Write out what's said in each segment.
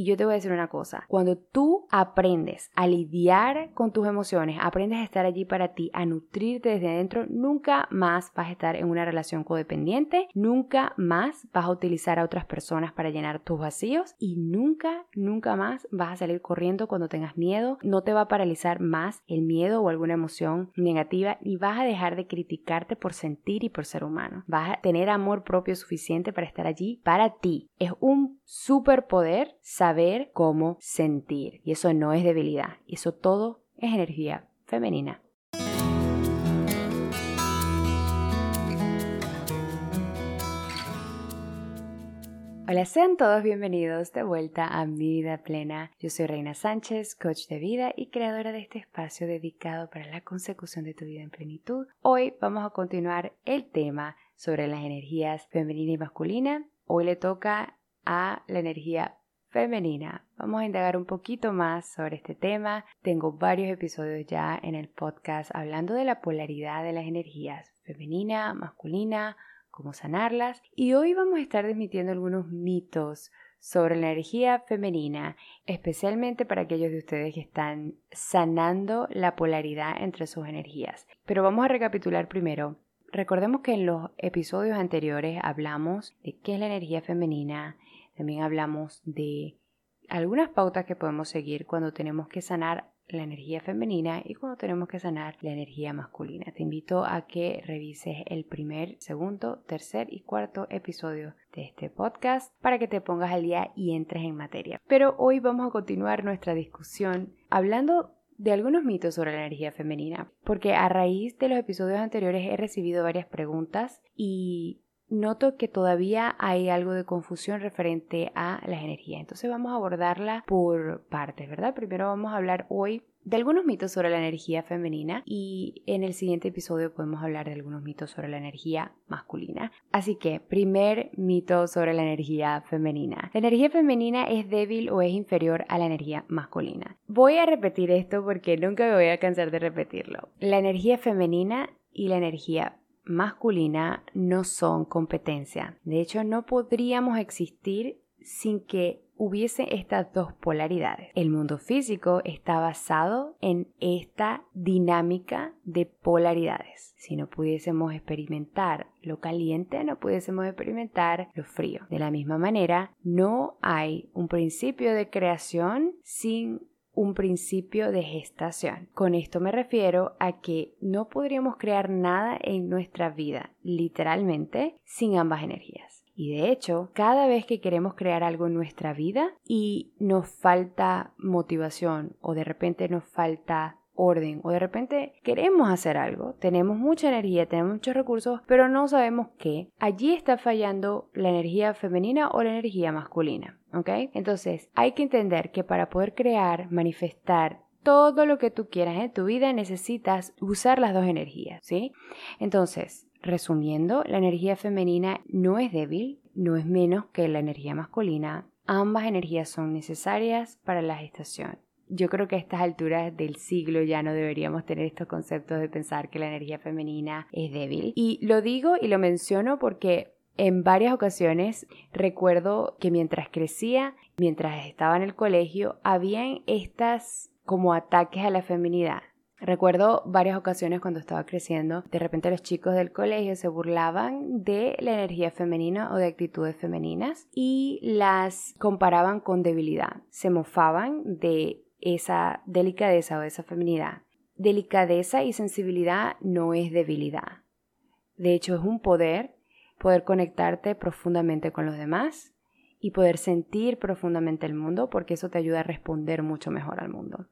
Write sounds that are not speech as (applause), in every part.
Y yo te voy a decir una cosa, cuando tú aprendes a lidiar con tus emociones, aprendes a estar allí para ti, a nutrirte desde adentro, nunca más vas a estar en una relación codependiente, nunca más vas a utilizar a otras personas para llenar tus vacíos y nunca, nunca más vas a salir corriendo cuando tengas miedo, no te va a paralizar más el miedo o alguna emoción negativa y vas a dejar de criticarte por sentir y por ser humano. Vas a tener amor propio suficiente para estar allí para ti. Es un superpoder saber cómo sentir y eso no es debilidad, eso todo es energía femenina. Hola, sean todos bienvenidos de vuelta a Mi Vida Plena. Yo soy Reina Sánchez, coach de vida y creadora de este espacio dedicado para la consecución de tu vida en plenitud. Hoy vamos a continuar el tema sobre las energías femenina y masculina. Hoy le toca a la energía femenina. Vamos a indagar un poquito más sobre este tema. Tengo varios episodios ya en el podcast hablando de la polaridad de las energías femenina, masculina, cómo sanarlas. Y hoy vamos a estar desmitiendo algunos mitos sobre la energía femenina, especialmente para aquellos de ustedes que están sanando la polaridad entre sus energías. Pero vamos a recapitular primero. Recordemos que en los episodios anteriores hablamos de qué es la energía femenina, también hablamos de algunas pautas que podemos seguir cuando tenemos que sanar la energía femenina y cuando tenemos que sanar la energía masculina. Te invito a que revises el primer, segundo, tercer y cuarto episodio de este podcast para que te pongas al día y entres en materia. Pero hoy vamos a continuar nuestra discusión hablando de algunos mitos sobre la energía femenina, porque a raíz de los episodios anteriores he recibido varias preguntas y noto que todavía hay algo de confusión referente a las energías. Entonces vamos a abordarla por partes, ¿verdad? Primero vamos a hablar hoy de algunos mitos sobre la energía femenina y en el siguiente episodio podemos hablar de algunos mitos sobre la energía masculina. Así que, primer mito sobre la energía femenina. ¿La energía femenina es débil o es inferior a la energía masculina? Voy a repetir esto porque nunca me voy a cansar de repetirlo. La energía femenina y la energía masculina no son competencia. De hecho, no podríamos existir sin que hubiese estas dos polaridades. El mundo físico está basado en esta dinámica de polaridades. Si no pudiésemos experimentar lo caliente, no pudiésemos experimentar lo frío. De la misma manera, no hay un principio de creación sin un principio de gestación. Con esto me refiero a que no podríamos crear nada en nuestra vida, literalmente, sin ambas energías. Y de hecho, cada vez que queremos crear algo en nuestra vida y nos falta motivación o de repente nos falta orden o de repente queremos hacer algo, tenemos mucha energía, tenemos muchos recursos, pero no sabemos qué, allí está fallando la energía femenina o la energía masculina. ¿Ok? Entonces, hay que entender que para poder crear, manifestar todo lo que tú quieras en tu vida necesitas usar las dos energías, ¿sí? Entonces, resumiendo, la energía femenina no es débil, no es menos que la energía masculina. Ambas energías son necesarias para la gestación. Yo creo que a estas alturas del siglo ya no deberíamos tener estos conceptos de pensar que la energía femenina es débil. Y lo digo y lo menciono porque en varias ocasiones recuerdo que mientras crecía, mientras estaba en el colegio, habían estas como ataques a la feminidad. Recuerdo varias ocasiones cuando estaba creciendo, de repente los chicos del colegio se burlaban de la energía femenina o de actitudes femeninas y las comparaban con debilidad. Se mofaban de esa delicadeza o esa feminidad. Delicadeza y sensibilidad no es debilidad. De hecho, es un poder poder conectarte profundamente con los demás y poder sentir profundamente el mundo porque eso te ayuda a responder mucho mejor al mundo.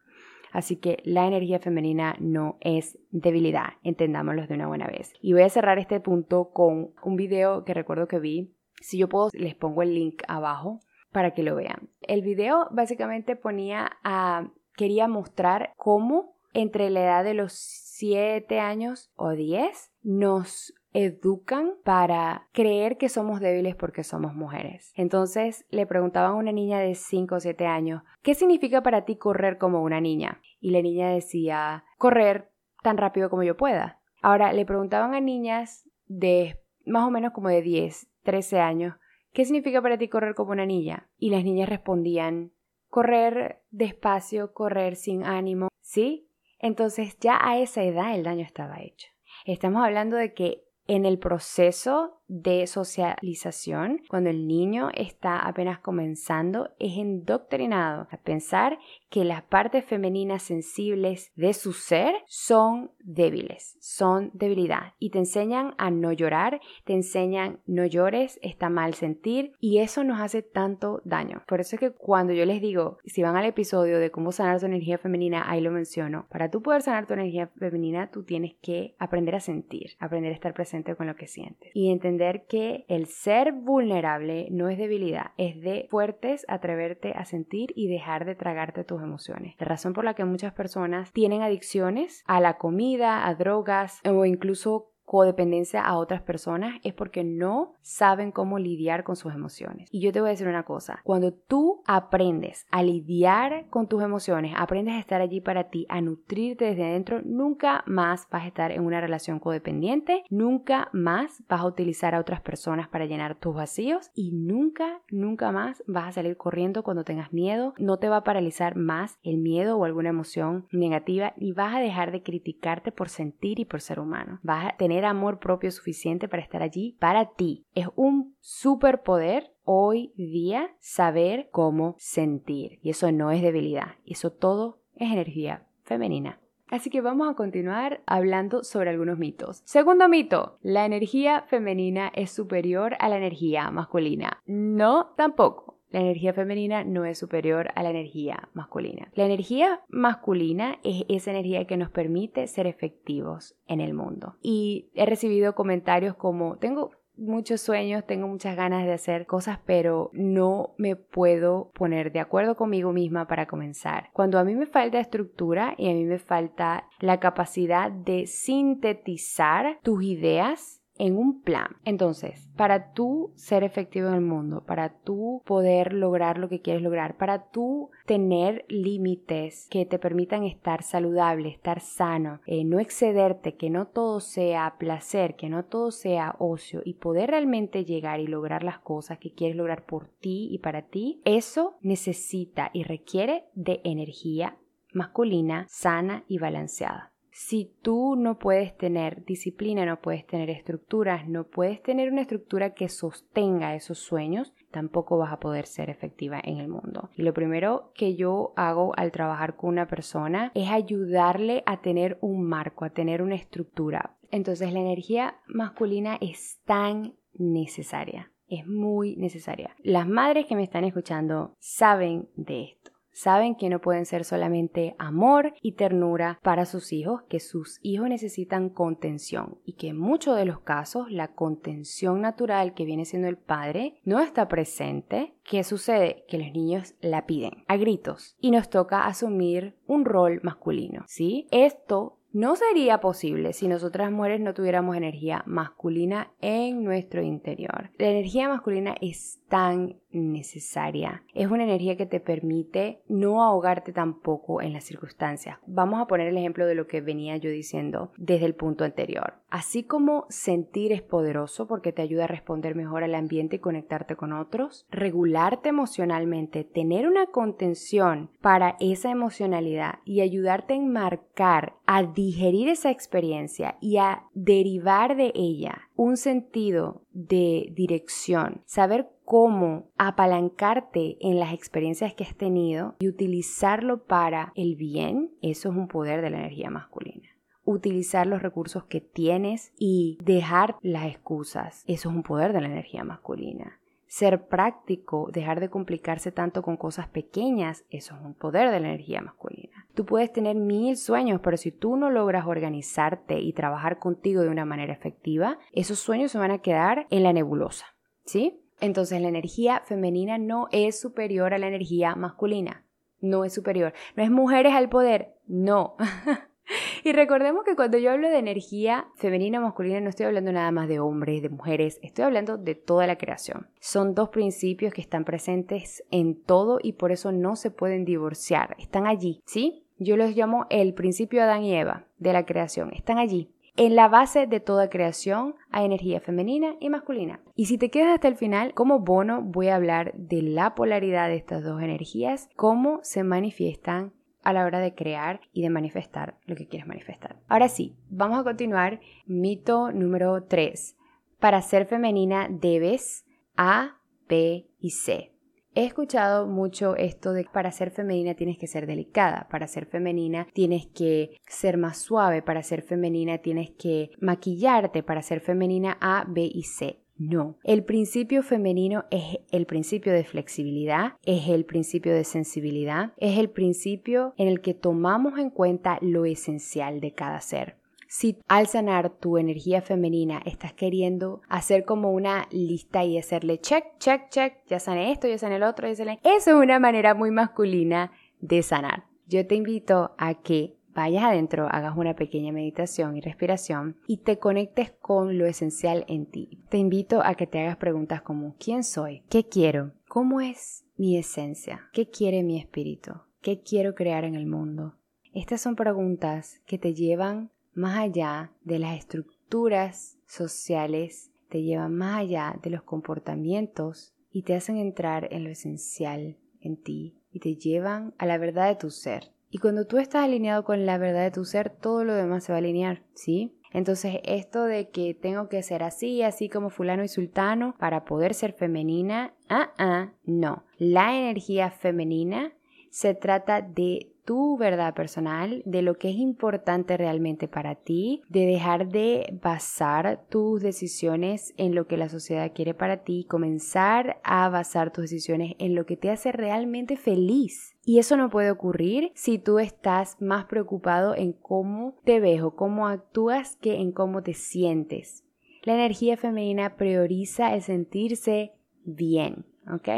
Así que la energía femenina no es debilidad, entendámoslo de una buena vez. Y voy a cerrar este punto con un video que recuerdo que vi. Si yo puedo, les pongo el link abajo para que lo vean. El video básicamente ponía a, quería mostrar cómo entre la edad de los 7 años o 10 nos educan para creer que somos débiles porque somos mujeres. Entonces le preguntaban a una niña de 5 o 7 años, ¿qué significa para ti correr como una niña? Y la niña decía, correr tan rápido como yo pueda. Ahora le preguntaban a niñas de más o menos como de 10, 13 años, ¿qué significa para ti correr como una niña? Y las niñas respondían, correr despacio, correr sin ánimo, ¿sí? Entonces ya a esa edad el daño estaba hecho. Estamos hablando de que en el proceso de socialización, cuando el niño está apenas comenzando, es indoctrinado a pensar que las partes femeninas sensibles de su ser son débiles, son debilidad. Y te enseñan a no llorar, te enseñan no llores, está mal sentir y eso nos hace tanto daño. Por eso es que cuando yo les digo, si van al episodio de cómo sanar tu energía femenina, ahí lo menciono. Para tú poder sanar tu energía femenina, tú tienes que aprender a sentir, aprender a estar presente con lo que sientes y entender que el ser vulnerable no es debilidad, es de fuertes atreverte a sentir y dejar de tragarte tus emociones. La razón por la que muchas personas tienen adicciones a la comida, a drogas o incluso codependencia a otras personas es porque no saben cómo lidiar con sus emociones. Y yo te voy a decir una cosa, cuando tú aprendes a lidiar con tus emociones, aprendes a estar allí para ti, a nutrirte desde adentro, nunca más vas a estar en una relación codependiente, nunca más vas a utilizar a otras personas para llenar tus vacíos y nunca, nunca más vas a salir corriendo cuando tengas miedo, no te va a paralizar más el miedo o alguna emoción negativa y vas a dejar de criticarte por sentir y por ser humano. Vas a tener amor propio suficiente para estar allí para ti. Es un superpoder hoy día saber cómo sentir. Y eso no es debilidad, eso todo es energía femenina. Así que vamos a continuar hablando sobre algunos mitos. Segundo mito, la energía femenina es superior a la energía masculina. No, tampoco la energía femenina no es superior a la energía masculina. La energía masculina es esa energía que nos permite ser efectivos en el mundo. Y he recibido comentarios como, tengo muchos sueños, tengo muchas ganas de hacer cosas, pero no me puedo poner de acuerdo conmigo misma para comenzar. Cuando a mí me falta estructura y a mí me falta la capacidad de sintetizar tus ideas, en un plan. Entonces, para tú ser efectivo en el mundo, para tú poder lograr lo que quieres lograr, para tú tener límites que te permitan estar saludable, estar sano, eh, no excederte, que no todo sea placer, que no todo sea ocio y poder realmente llegar y lograr las cosas que quieres lograr por ti y para ti, eso necesita y requiere de energía masculina sana y balanceada. Si tú no puedes tener disciplina, no puedes tener estructuras, no puedes tener una estructura que sostenga esos sueños, tampoco vas a poder ser efectiva en el mundo. Y lo primero que yo hago al trabajar con una persona es ayudarle a tener un marco, a tener una estructura. Entonces la energía masculina es tan necesaria, es muy necesaria. Las madres que me están escuchando saben de esto. Saben que no pueden ser solamente amor y ternura para sus hijos, que sus hijos necesitan contención y que en muchos de los casos la contención natural que viene siendo el padre no está presente. ¿Qué sucede? Que los niños la piden a gritos y nos toca asumir un rol masculino, ¿sí? Esto no sería posible si nosotras mujeres no tuviéramos energía masculina en nuestro interior. La energía masculina es tan necesaria. Es una energía que te permite no ahogarte tampoco en las circunstancias. Vamos a poner el ejemplo de lo que venía yo diciendo desde el punto anterior. Así como sentir es poderoso porque te ayuda a responder mejor al ambiente y conectarte con otros, regularte emocionalmente, tener una contención para esa emocionalidad y ayudarte a enmarcar, a digerir esa experiencia y a derivar de ella un sentido de dirección, saber cómo apalancarte en las experiencias que has tenido y utilizarlo para el bien, eso es un poder de la energía masculina utilizar los recursos que tienes y dejar las excusas. Eso es un poder de la energía masculina. Ser práctico, dejar de complicarse tanto con cosas pequeñas, eso es un poder de la energía masculina. Tú puedes tener mil sueños, pero si tú no logras organizarte y trabajar contigo de una manera efectiva, esos sueños se van a quedar en la nebulosa, ¿sí? Entonces la energía femenina no es superior a la energía masculina. No es superior. No es mujeres al poder. No. (laughs) y recordemos que cuando yo hablo de energía femenina o masculina no estoy hablando nada más de hombres, de mujeres, estoy hablando de toda la creación. Son dos principios que están presentes en todo y por eso no se pueden divorciar. Están allí, ¿sí? Yo los llamo el principio Adán y Eva de la creación. Están allí. en la base de toda creación hay energía femenina y masculina. Y si te quedas hasta el final, como bono voy a hablar de la polaridad de estas dos energías, cómo se manifiestan a la hora de crear y de manifestar lo que quieres manifestar. Ahora sí, vamos a continuar. Mito número 3. Para ser femenina debes A, B y C. He escuchado mucho esto de que para ser femenina tienes que ser delicada, para ser femenina tienes que ser más suave, para ser femenina tienes que maquillarte, para ser femenina A, B y C. No, el principio femenino es el principio de flexibilidad, es el principio de sensibilidad, es el principio en el que tomamos en cuenta lo esencial de cada ser. Si al sanar tu energía femenina estás queriendo hacer como una lista y hacerle check, check, check, ya sané esto, ya sané el otro, ya sané... Eso es una manera muy masculina de sanar. Yo te invito a que vayas adentro, hagas una pequeña meditación y respiración y te conectes con lo esencial en ti. Te invito a que te hagas preguntas como ¿quién soy? ¿Qué quiero? ¿Cómo es mi esencia? ¿Qué quiere mi espíritu? ¿Qué quiero crear en el mundo? Estas son preguntas que te llevan más allá de las estructuras sociales, te llevan más allá de los comportamientos y te hacen entrar en lo esencial en ti y te llevan a la verdad de tu ser. Y cuando tú estás alineado con la verdad de tu ser, todo lo demás se va a alinear, ¿sí? Entonces, esto de que tengo que ser así, así como fulano y sultano para poder ser femenina, ah, ah, no. La energía femenina se trata de tu verdad personal, de lo que es importante realmente para ti, de dejar de basar tus decisiones en lo que la sociedad quiere para ti, comenzar a basar tus decisiones en lo que te hace realmente feliz. Y eso no puede ocurrir si tú estás más preocupado en cómo te ves o cómo actúas que en cómo te sientes. La energía femenina prioriza el sentirse bien, ¿ok?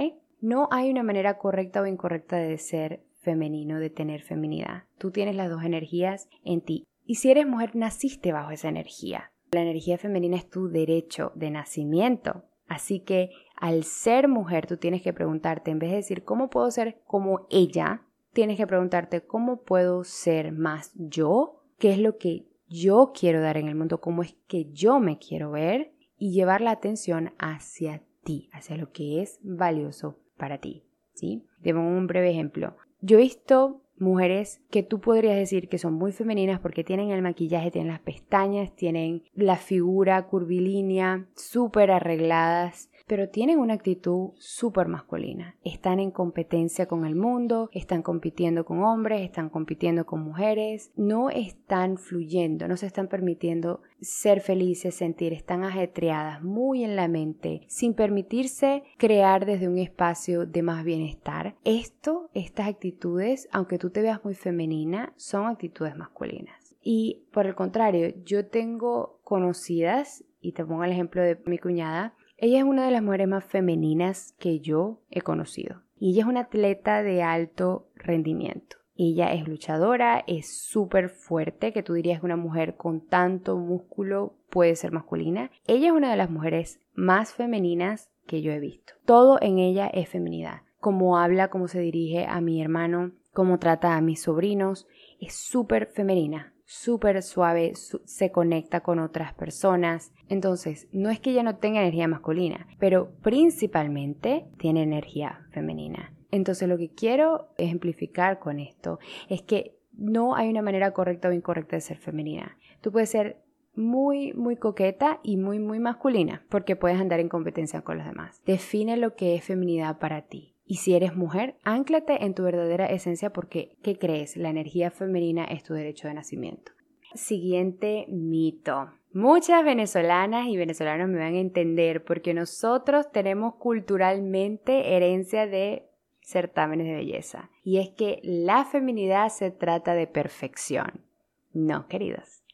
No hay una manera correcta o incorrecta de ser femenino, de tener feminidad. Tú tienes las dos energías en ti. Y si eres mujer, naciste bajo esa energía. La energía femenina es tu derecho de nacimiento. Así que al ser mujer, tú tienes que preguntarte, en vez de decir, ¿cómo puedo ser como ella? Tienes que preguntarte, ¿cómo puedo ser más yo? ¿Qué es lo que yo quiero dar en el mundo? ¿Cómo es que yo me quiero ver? Y llevar la atención hacia ti, hacia lo que es valioso para ti. ¿sí? Pongo un breve ejemplo. Yo he visto mujeres que tú podrías decir que son muy femeninas porque tienen el maquillaje, tienen las pestañas, tienen la figura curvilínea, súper arregladas, pero tienen una actitud súper masculina. Están en competencia con el mundo, están compitiendo con hombres, están compitiendo con mujeres, no están fluyendo, no se están permitiendo ser felices, sentir, están ajetreadas muy en la mente, sin permitirse crear desde un espacio de más bienestar. Esto, estas actitudes, aunque tú te veas muy femenina, son actitudes masculinas. Y por el contrario, yo tengo conocidas, y te pongo el ejemplo de mi cuñada, ella es una de las mujeres más femeninas que yo he conocido. Y ella es una atleta de alto rendimiento. Ella es luchadora, es súper fuerte, que tú dirías que una mujer con tanto músculo puede ser masculina. Ella es una de las mujeres más femeninas que yo he visto. Todo en ella es feminidad. Cómo habla, cómo se dirige a mi hermano, cómo trata a mis sobrinos, es súper femenina súper suave, se conecta con otras personas. Entonces, no es que ella no tenga energía masculina, pero principalmente tiene energía femenina. Entonces, lo que quiero ejemplificar con esto es que no hay una manera correcta o incorrecta de ser femenina. Tú puedes ser muy, muy coqueta y muy, muy masculina, porque puedes andar en competencia con los demás. Define lo que es feminidad para ti. Y si eres mujer, ánclate en tu verdadera esencia porque, ¿qué crees? La energía femenina es tu derecho de nacimiento. Siguiente mito. Muchas venezolanas y venezolanos me van a entender porque nosotros tenemos culturalmente herencia de certámenes de belleza. Y es que la feminidad se trata de perfección. No, queridos.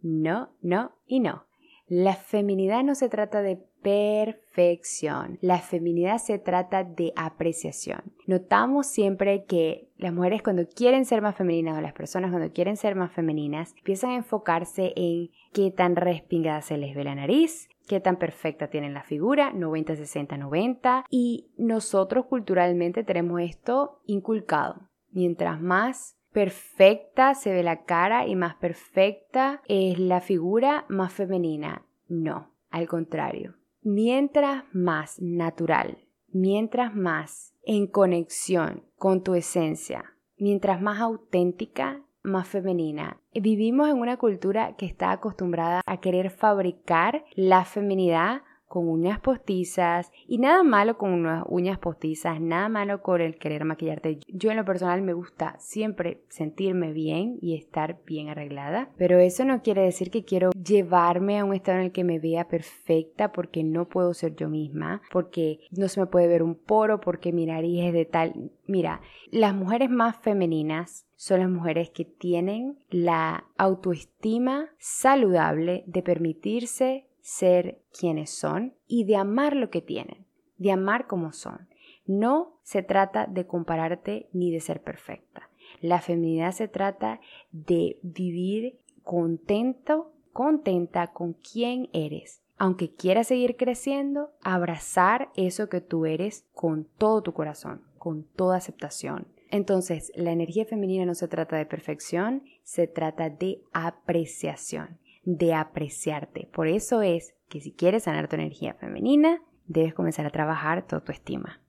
No, no y no. La feminidad no se trata de perfección. La feminidad se trata de apreciación. Notamos siempre que las mujeres cuando quieren ser más femeninas o las personas cuando quieren ser más femeninas empiezan a enfocarse en qué tan respingada se les ve la nariz, qué tan perfecta tienen la figura, 90, 60, 90. Y nosotros culturalmente tenemos esto inculcado. Mientras más perfecta se ve la cara y más perfecta es la figura, más femenina. No, al contrario. Mientras más natural, mientras más en conexión con tu esencia, mientras más auténtica, más femenina. Vivimos en una cultura que está acostumbrada a querer fabricar la feminidad con uñas postizas y nada malo con unas uñas postizas, nada malo con el querer maquillarte. Yo en lo personal me gusta siempre sentirme bien y estar bien arreglada, pero eso no quiere decir que quiero llevarme a un estado en el que me vea perfecta porque no puedo ser yo misma, porque no se me puede ver un poro, porque mi nariz es de tal. Mira, las mujeres más femeninas son las mujeres que tienen la autoestima saludable de permitirse ser quienes son y de amar lo que tienen, de amar como son. No se trata de compararte ni de ser perfecta. La feminidad se trata de vivir contento, contenta con quien eres. Aunque quieras seguir creciendo, abrazar eso que tú eres con todo tu corazón, con toda aceptación. Entonces, la energía femenina no se trata de perfección, se trata de apreciación de apreciarte. Por eso es que si quieres sanar tu energía femenina, debes comenzar a trabajar tu autoestima.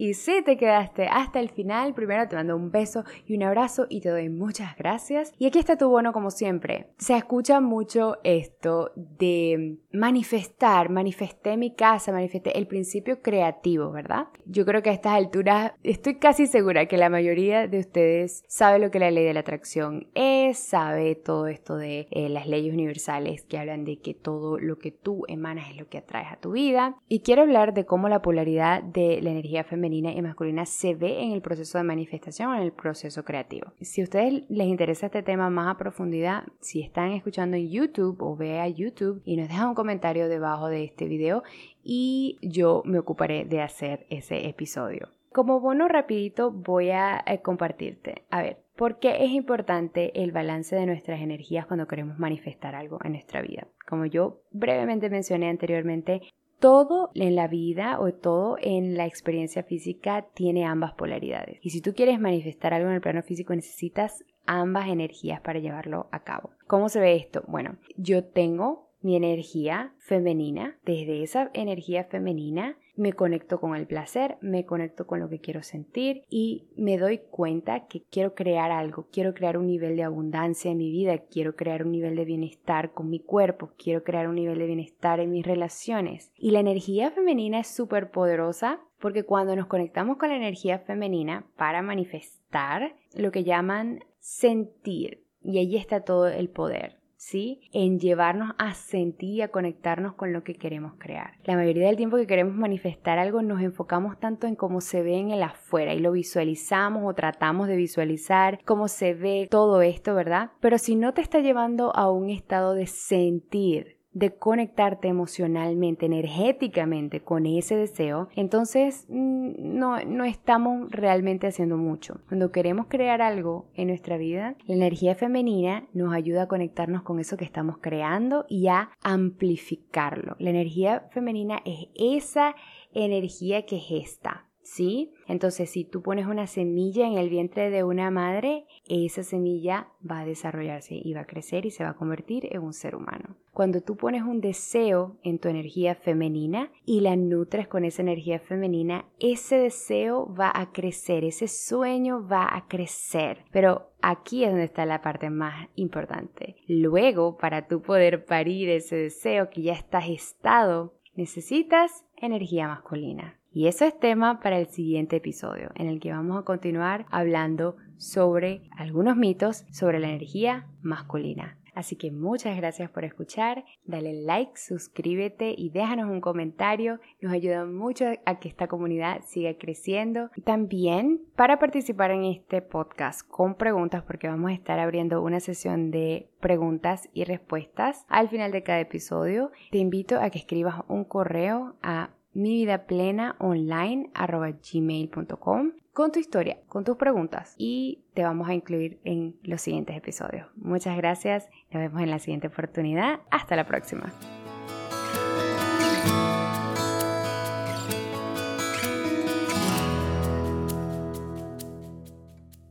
Y si te quedaste hasta el final, primero te mando un beso y un abrazo y te doy muchas gracias. Y aquí está tu bono como siempre. Se escucha mucho esto de manifestar, manifesté mi casa, manifesté el principio creativo, ¿verdad? Yo creo que a estas alturas estoy casi segura que la mayoría de ustedes sabe lo que la ley de la atracción es, sabe todo esto de eh, las leyes universales que hablan de que todo lo que tú emanas es lo que atraes a tu vida. Y quiero hablar de cómo la polaridad de la energía femenina y masculina se ve en el proceso de manifestación, en el proceso creativo. Si a ustedes les interesa este tema más a profundidad, si están escuchando en YouTube o ve a YouTube y nos dejan un comentario debajo de este video y yo me ocuparé de hacer ese episodio. Como bono rapidito voy a eh, compartirte. A ver, ¿por qué es importante el balance de nuestras energías cuando queremos manifestar algo en nuestra vida? Como yo brevemente mencioné anteriormente, todo en la vida o todo en la experiencia física tiene ambas polaridades. Y si tú quieres manifestar algo en el plano físico, necesitas ambas energías para llevarlo a cabo. ¿Cómo se ve esto? Bueno, yo tengo mi energía femenina. Desde esa energía femenina me conecto con el placer, me conecto con lo que quiero sentir y me doy cuenta que quiero crear algo, quiero crear un nivel de abundancia en mi vida, quiero crear un nivel de bienestar con mi cuerpo, quiero crear un nivel de bienestar en mis relaciones. Y la energía femenina es súper poderosa porque cuando nos conectamos con la energía femenina para manifestar lo que llaman sentir, y allí está todo el poder. ¿Sí? En llevarnos a sentir y a conectarnos con lo que queremos crear. La mayoría del tiempo que queremos manifestar algo nos enfocamos tanto en cómo se ve en el afuera y lo visualizamos o tratamos de visualizar cómo se ve todo esto, ¿verdad? Pero si no te está llevando a un estado de sentir, de conectarte emocionalmente, energéticamente con ese deseo, entonces mm, no, no estamos realmente haciendo mucho. Cuando queremos crear algo en nuestra vida, la energía femenina nos ayuda a conectarnos con eso que estamos creando y a amplificarlo. La energía femenina es esa energía que gesta, ¿sí? Entonces, si tú pones una semilla en el vientre de una madre, esa semilla va a desarrollarse y va a crecer y se va a convertir en un ser humano. Cuando tú pones un deseo en tu energía femenina y la nutres con esa energía femenina, ese deseo va a crecer, ese sueño va a crecer. Pero aquí es donde está la parte más importante. Luego, para tú poder parir ese deseo que ya está gestado, necesitas energía masculina. Y eso es tema para el siguiente episodio, en el que vamos a continuar hablando sobre algunos mitos sobre la energía masculina. Así que muchas gracias por escuchar, dale like, suscríbete y déjanos un comentario, nos ayuda mucho a que esta comunidad siga creciendo. También para participar en este podcast con preguntas, porque vamos a estar abriendo una sesión de preguntas y respuestas al final de cada episodio, te invito a que escribas un correo a mi vida plena online gmail.com con tu historia, con tus preguntas y te vamos a incluir en los siguientes episodios. Muchas gracias, nos vemos en la siguiente oportunidad. Hasta la próxima.